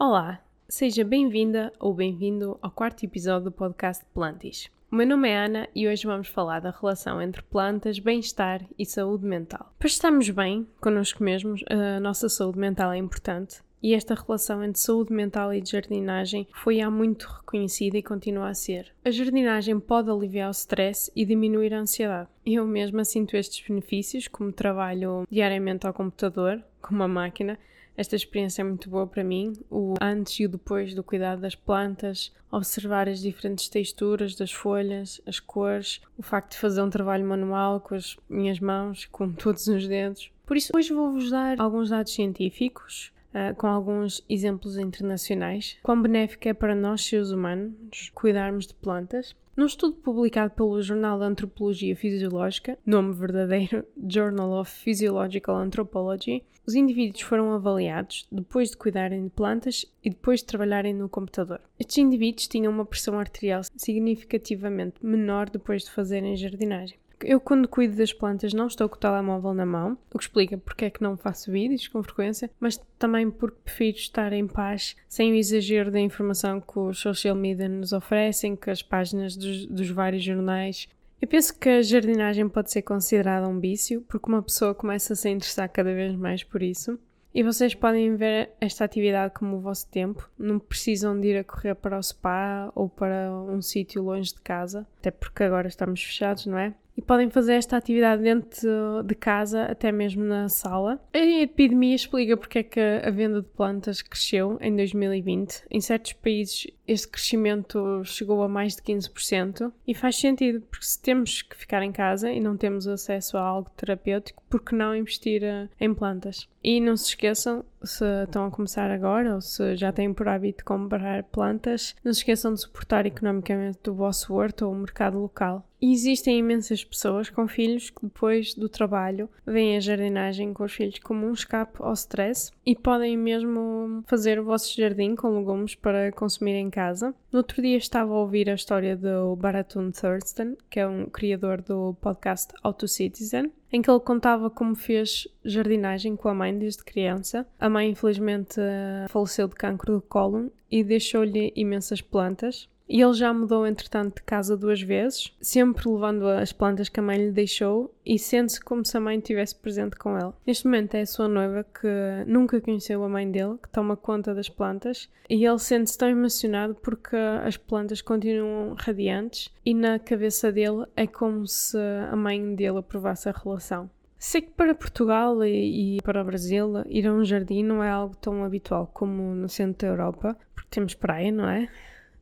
Olá, seja bem-vinda ou bem-vindo ao quarto episódio do podcast Plantis. O meu nome é Ana e hoje vamos falar da relação entre plantas, bem-estar e saúde mental. Para estarmos bem connosco mesmos, a nossa saúde mental é importante e esta relação entre saúde mental e jardinagem foi há muito reconhecida e continua a ser. A jardinagem pode aliviar o stress e diminuir a ansiedade. Eu mesma sinto estes benefícios, como trabalho diariamente ao computador, com uma máquina, esta experiência é muito boa para mim, o antes e o depois do cuidado das plantas, observar as diferentes texturas das folhas, as cores, o facto de fazer um trabalho manual com as minhas mãos, com todos os dedos. Por isso, hoje vou-vos dar alguns dados científicos Uh, com alguns exemplos internacionais, quão benéfico é para nós, seres humanos, cuidarmos de plantas. Num estudo publicado pelo Jornal de Antropologia Fisiológica, nome verdadeiro Journal of Physiological Anthropology, os indivíduos foram avaliados depois de cuidarem de plantas e depois de trabalharem no computador. Estes indivíduos tinham uma pressão arterial significativamente menor depois de fazerem jardinagem. Eu, quando cuido das plantas, não estou com o telemóvel na mão, o que explica porque é que não faço vídeos com frequência, mas também porque prefiro estar em paz, sem o exagero da informação que os social media nos oferecem, que as páginas dos, dos vários jornais. Eu penso que a jardinagem pode ser considerada um vício, porque uma pessoa começa a se interessar cada vez mais por isso. E vocês podem ver esta atividade como o vosso tempo. Não precisam de ir a correr para o spa ou para um sítio longe de casa, até porque agora estamos fechados, não é? E podem fazer esta atividade dentro de casa, até mesmo na sala. A epidemia explica porque é que a venda de plantas cresceu em 2020. Em certos países este crescimento chegou a mais de 15% e faz sentido, porque se temos que ficar em casa e não temos acesso a algo terapêutico, por que não investir eh, em plantas? E não se esqueçam, se estão a começar agora ou se já têm por hábito comprar plantas, não se esqueçam de suportar economicamente o vosso horto ou o mercado local. Existem imensas pessoas com filhos que depois do trabalho veem a jardinagem com os filhos como um escape ao stress e podem mesmo fazer o vosso jardim com legumes para consumir em casa. No outro dia estava a ouvir a história do Baratun Thurston, que é um criador do podcast Auto Citizen, em que ele contava como fez jardinagem com a mãe desde criança. A mãe, infelizmente, faleceu de cancro do cólon e deixou-lhe imensas plantas. E ele já mudou, entretanto, de casa duas vezes, sempre levando as plantas que a mãe lhe deixou e sente-se como se a mãe estivesse presente com ele. Neste momento é a sua noiva que nunca conheceu a mãe dele, que toma conta das plantas, e ele sente-se tão emocionado porque as plantas continuam radiantes e na cabeça dele é como se a mãe dele aprovasse a relação. Sei que para Portugal e, para o Brasil ir a um jardim não é algo tão habitual como no centro da Europa, porque temos praia, não é?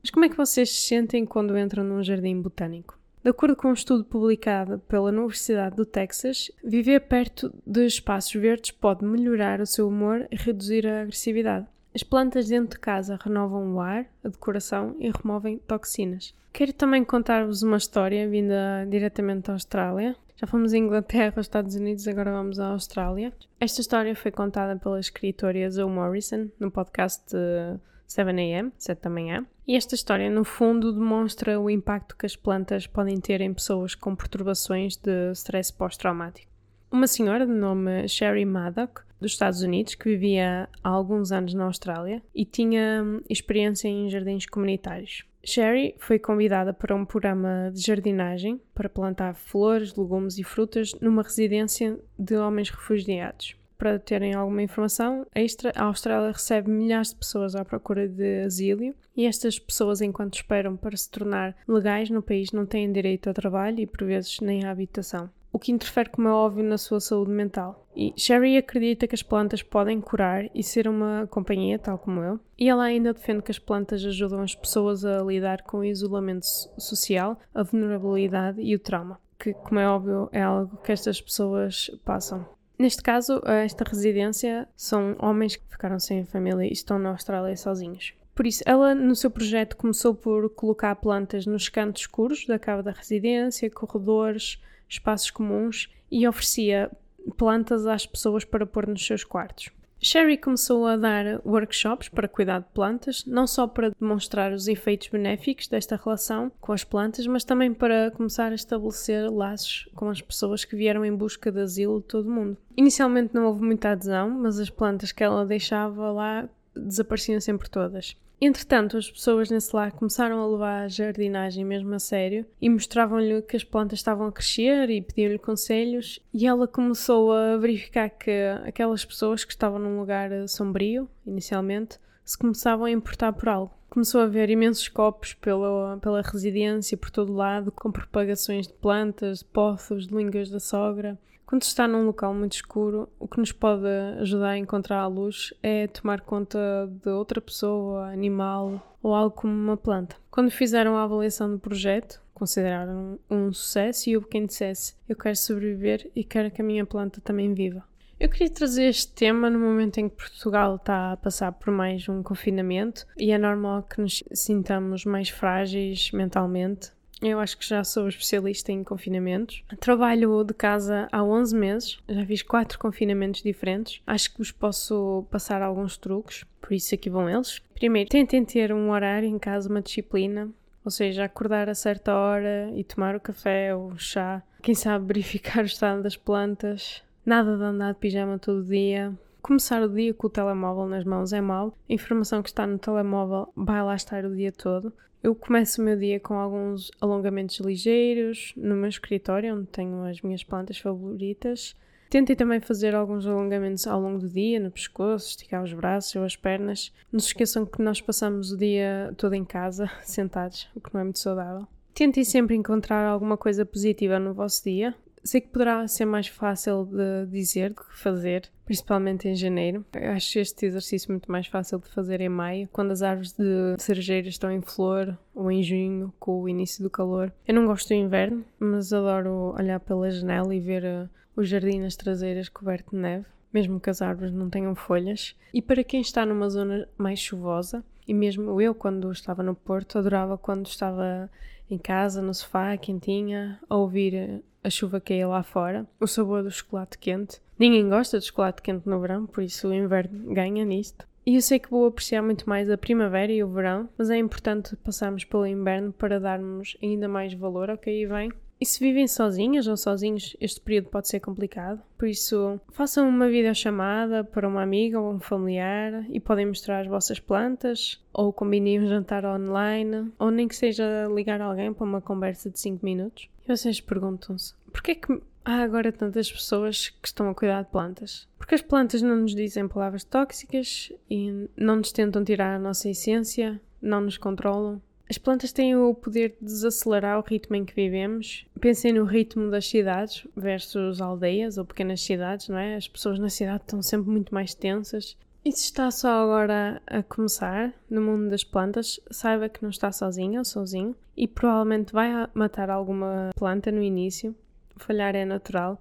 Mas como é que vocês se sentem quando entram num jardim botânico? De acordo com um estudo publicado pela Universidade do Texas, viver perto de espaços verdes pode melhorar o seu humor e reduzir a agressividade. As plantas dentro de casa renovam o ar, a decoração e removem toxinas. Quero também contar-vos uma história vinda diretamente da Austrália. Já fomos à Inglaterra, aos Estados Unidos, agora vamos à Austrália. Esta história foi contada pela escritora Zoe Morrison no podcast de 7am, 7 da manhã. E esta história, no fundo, demonstra o impacto que as plantas podem ter em pessoas com perturbações de stress pós-traumático. Uma senhora de nome Sherry Maddock, dos Estados Unidos, que vivia há alguns anos na Austrália e tinha hum, experiência em jardins comunitários. Sherry foi convidada para um programa de jardinagem para plantar flores, legumes e frutas numa residência de homens refugiados para terem alguma informação extra, a Austrália recebe milhares de pessoas à procura de asilo e estas pessoas, enquanto esperam para se tornar legais no país, não têm direito ao trabalho e, por vezes, nem à habitação. O que interfere, como é óbvio, na sua saúde mental. E Sherry acredita que as plantas podem curar e ser uma companhia, tal como eu. E ela ainda defende que as plantas ajudam as pessoas a lidar com o isolamento social, a vulnerabilidade e o trauma que, como é óbvio, é algo que estas pessoas passam. Neste caso, esta residência são homens que ficaram sem família e estão na Austrália sozinhos. Por isso, ela no seu projeto começou por colocar plantas nos cantos escuros da cava da residência, corredores, espaços comuns e oferecia plantas às pessoas para pôr nos seus quartos. Sherry começou a dar workshops para cuidar de plantas, não só para demonstrar os efeitos benéficos desta relação com as plantas, mas também para começar a estabelecer laços com as pessoas que vieram em busca de asilo de todo o mundo. Inicialmente não houve muita adesão, mas as plantas que ela deixava lá desapareciam sempre todas. Entretanto, as pessoas nesse lar começaram a levar a jardinagem mesmo a sério e mostravam-lhe que as plantas estavam a crescer e pediam-lhe conselhos. E ela começou a verificar que aquelas pessoas que estavam num lugar sombrio, inicialmente, se começavam a importar por algo. Começou a ver imensos copos pela, pela residência, por todo lado, com propagações de plantas, poços, de línguas da sogra. Quando se está num local muito escuro, o que nos pode ajudar a encontrar a luz é tomar conta de outra pessoa, animal ou algo como uma planta. Quando fizeram a avaliação do projeto, consideraram um sucesso e houve quem dissesse: Eu quero sobreviver e quero que a minha planta também viva. Eu queria trazer este tema no momento em que Portugal está a passar por mais um confinamento e é normal que nos sintamos mais frágeis mentalmente eu acho que já sou especialista em confinamentos. Trabalho de casa há 11 meses, já fiz quatro confinamentos diferentes. Acho que vos posso passar alguns truques, por isso aqui vão eles. Primeiro, tentem ter um horário em casa, uma disciplina, ou seja, acordar a certa hora e tomar o café ou o chá. Quem sabe verificar o estado das plantas. Nada de andar de pijama todo dia. Começar o dia com o telemóvel nas mãos é mau. A informação que está no telemóvel vai lá estar o dia todo. Eu começo o meu dia com alguns alongamentos ligeiros no meu escritório, onde tenho as minhas plantas favoritas. Tentei também fazer alguns alongamentos ao longo do dia, no pescoço, esticar os braços ou as pernas. Não se esqueçam que nós passamos o dia todo em casa, sentados, o que não é muito saudável. Tentem sempre encontrar alguma coisa positiva no vosso dia. Sei que poderá ser mais fácil de dizer do que fazer, principalmente em janeiro. Eu acho este exercício muito mais fácil de fazer em maio, quando as árvores de cerejeiras estão em flor, ou em junho, com o início do calor. Eu não gosto do inverno, mas adoro olhar pela janela e ver uh, o jardim nas traseiras coberto de neve, mesmo que as árvores não tenham folhas. E para quem está numa zona mais chuvosa, e mesmo eu, quando estava no Porto, adorava quando estava em casa, no sofá, quentinha, a ouvir uh, a chuva caía lá fora, o sabor do chocolate quente. Ninguém gosta de chocolate quente no verão, por isso o inverno ganha nisto. E eu sei que vou apreciar muito mais a primavera e o verão, mas é importante passarmos pelo inverno para darmos ainda mais valor ao que aí vem. E se vivem sozinhas ou sozinhos, este período pode ser complicado. Por isso, façam uma videochamada para uma amiga ou um familiar e podem mostrar as vossas plantas, ou combinem um jantar online, ou nem que seja ligar alguém para uma conversa de 5 minutos. E vocês perguntam-se: porquê é que há agora tantas pessoas que estão a cuidar de plantas? Porque as plantas não nos dizem palavras tóxicas e não nos tentam tirar a nossa essência, não nos controlam. As plantas têm o poder de desacelerar o ritmo em que vivemos. Pensem no ritmo das cidades versus aldeias ou pequenas cidades, não é? As pessoas na cidade estão sempre muito mais tensas. E se está só agora a começar no mundo das plantas, saiba que não está sozinha ou sozinho e provavelmente vai matar alguma planta no início. Falhar é natural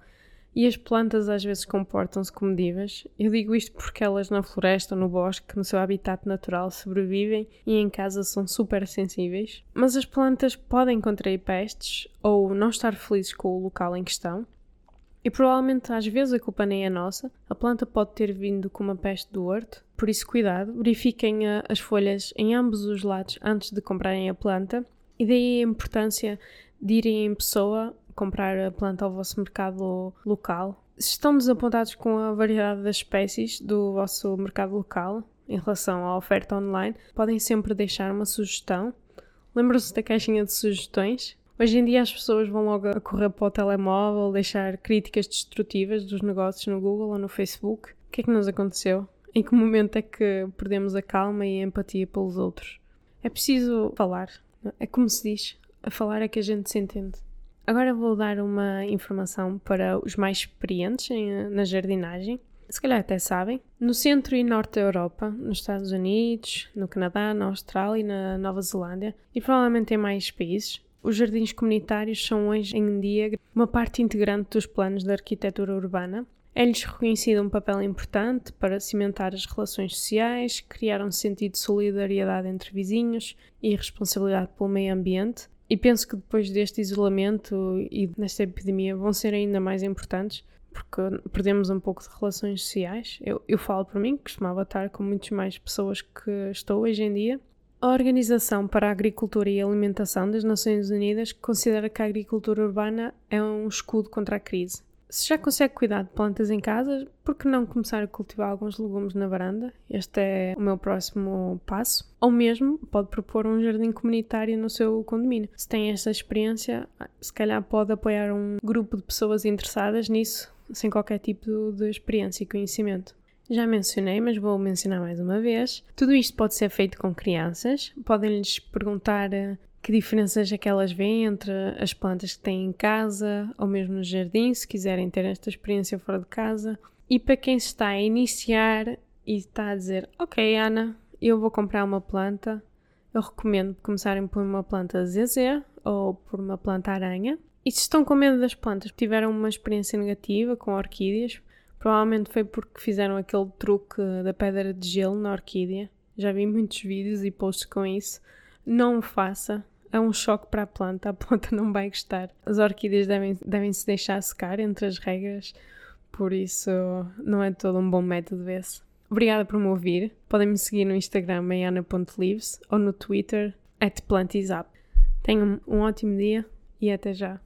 e as plantas às vezes comportam-se como divas. Eu digo isto porque elas na floresta ou no bosque, no seu habitat natural, sobrevivem e em casa são super sensíveis. Mas as plantas podem contrair pestes ou não estar felizes com o local em questão e provavelmente às vezes a culpa nem é nossa. A planta pode ter vindo com uma peste do horto, por isso cuidado, verifiquem a, as folhas em ambos os lados antes de comprarem a planta. E daí a importância de irem em pessoa comprar a planta ao vosso mercado local. Estão desapontados com a variedade das espécies do vosso mercado local em relação à oferta online, podem sempre deixar uma sugestão. Lembram-se da caixinha de sugestões? Hoje em dia as pessoas vão logo a correr para o telemóvel, deixar críticas destrutivas dos negócios no Google ou no Facebook. O que é que nos aconteceu? Em que momento é que perdemos a calma e a empatia pelos outros? É preciso falar. É como se diz, a falar é que a gente se entende. Agora vou dar uma informação para os mais experientes em, na jardinagem. Se calhar até sabem, no centro e norte da Europa, nos Estados Unidos, no Canadá, na Austrália e na Nova Zelândia, e provavelmente em mais países, os jardins comunitários são hoje em dia uma parte integrante dos planos da arquitetura urbana. É-lhes reconhecido um papel importante para cimentar as relações sociais, criar um sentido de solidariedade entre vizinhos e responsabilidade pelo meio ambiente. E penso que depois deste isolamento e desta epidemia vão ser ainda mais importantes, porque perdemos um pouco de relações sociais. Eu, eu falo por mim, costumava estar com muitas mais pessoas que estou hoje em dia, a Organização para a Agricultura e Alimentação das Nações Unidas considera que a agricultura urbana é um escudo contra a crise. Se já consegue cuidar de plantas em casa, por que não começar a cultivar alguns legumes na varanda? Este é o meu próximo passo. Ou mesmo pode propor um jardim comunitário no seu condomínio. Se tem esta experiência, se calhar pode apoiar um grupo de pessoas interessadas nisso, sem qualquer tipo de experiência e conhecimento. Já mencionei, mas vou mencionar mais uma vez. Tudo isto pode ser feito com crianças. Podem-lhes perguntar eh, que diferenças é que elas veem entre as plantas que têm em casa ou mesmo no jardim, se quiserem ter esta experiência fora de casa. E para quem está a iniciar e está a dizer, ok Ana, eu vou comprar uma planta, eu recomendo começarem por uma planta ZZ ou por uma planta aranha. E se estão com medo das plantas, tiveram uma experiência negativa com orquídeas, provavelmente foi porque fizeram aquele truque da pedra de gelo na orquídea. Já vi muitos vídeos e posts com isso. Não o faça, é um choque para a planta, a planta não vai gostar. As orquídeas devem, devem se deixar secar entre as regras, por isso não é todo um bom método esse. Obrigada por me ouvir. Podem me seguir no Instagram maiana.lives ou no Twitter at. Tenham um ótimo dia e até já.